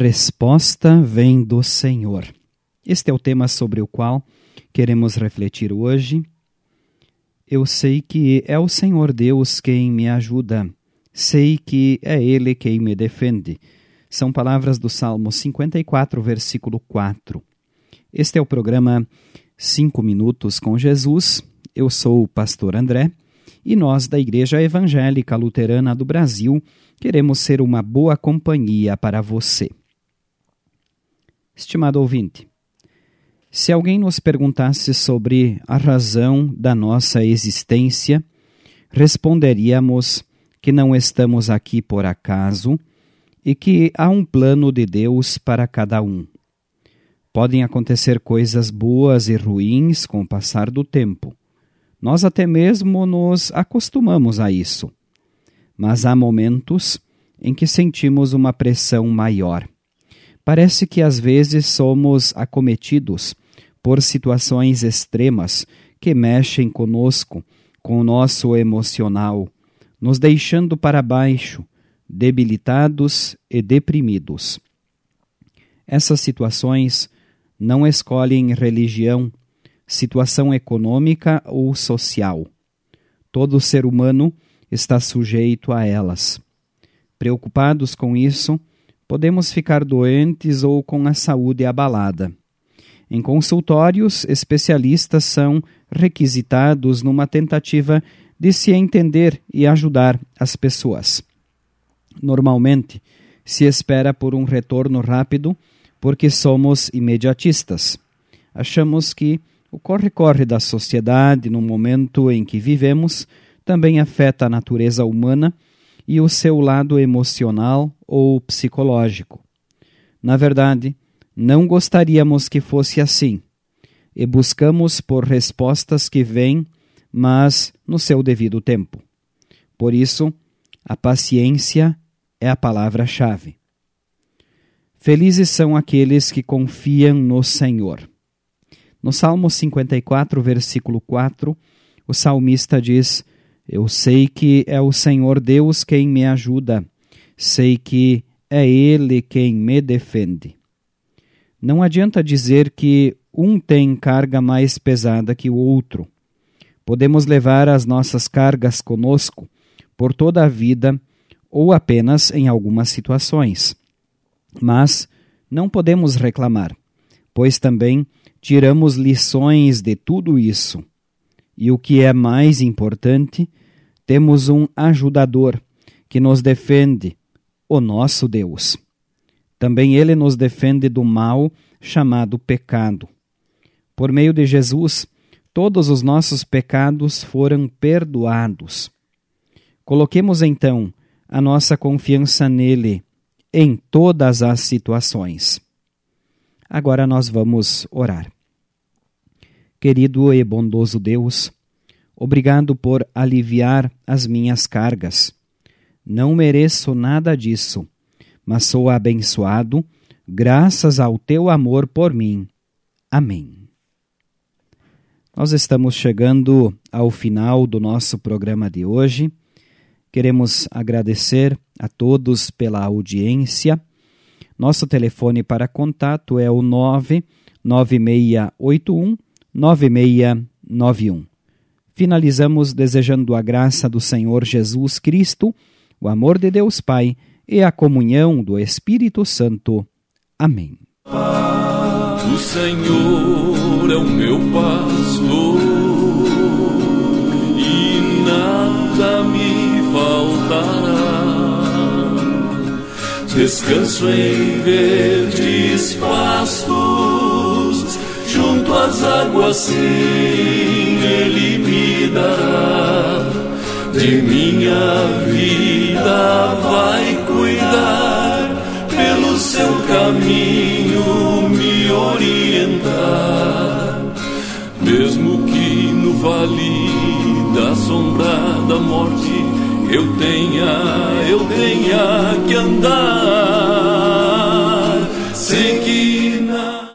resposta vem do Senhor. Este é o tema sobre o qual queremos refletir hoje. Eu sei que é o Senhor Deus quem me ajuda, sei que é Ele quem me defende. São palavras do Salmo 54, versículo 4. Este é o programa Cinco Minutos com Jesus. Eu sou o pastor André e nós, da Igreja Evangélica Luterana do Brasil, queremos ser uma boa companhia para você. Estimado ouvinte, se alguém nos perguntasse sobre a razão da nossa existência, responderíamos que não estamos aqui por acaso e que há um plano de Deus para cada um. Podem acontecer coisas boas e ruins com o passar do tempo. Nós até mesmo nos acostumamos a isso. Mas há momentos em que sentimos uma pressão maior Parece que às vezes somos acometidos por situações extremas que mexem conosco, com o nosso emocional, nos deixando para baixo, debilitados e deprimidos. Essas situações não escolhem religião, situação econômica ou social. Todo ser humano está sujeito a elas. Preocupados com isso, podemos ficar doentes ou com a saúde abalada. Em consultórios, especialistas são requisitados numa tentativa de se entender e ajudar as pessoas. Normalmente, se espera por um retorno rápido porque somos imediatistas. Achamos que o corre-corre da sociedade no momento em que vivemos também afeta a natureza humana e o seu lado emocional ou psicológico. Na verdade, não gostaríamos que fosse assim, e buscamos por respostas que vêm, mas no seu devido tempo. Por isso, a paciência é a palavra-chave. Felizes são aqueles que confiam no Senhor. No Salmo 54, versículo 4, o salmista diz: Eu sei que é o Senhor Deus quem me ajuda sei que é Ele quem me defende. Não adianta dizer que um tem carga mais pesada que o outro. Podemos levar as nossas cargas conosco por toda a vida ou apenas em algumas situações. Mas não podemos reclamar, pois também tiramos lições de tudo isso. E o que é mais importante, temos um ajudador que nos defende o nosso Deus. Também ele nos defende do mal chamado pecado. Por meio de Jesus, todos os nossos pecados foram perdoados. Coloquemos então a nossa confiança nele em todas as situações. Agora nós vamos orar. Querido e bondoso Deus, obrigado por aliviar as minhas cargas não mereço nada disso, mas sou abençoado graças ao teu amor por mim. Amém. Nós estamos chegando ao final do nosso programa de hoje. Queremos agradecer a todos pela audiência. Nosso telefone para contato é o 99681 9691. Finalizamos desejando a graça do Senhor Jesus Cristo o amor de Deus Pai e a comunhão do Espírito Santo. Amém. O Senhor é o meu pastor e nada me faltará. Descanso em verdes pastos, junto às águas, sim, Ele me dará de minha vida vai cuidar, pelo seu caminho me orientar. Mesmo que no vale da sombra da morte eu tenha, eu tenha que andar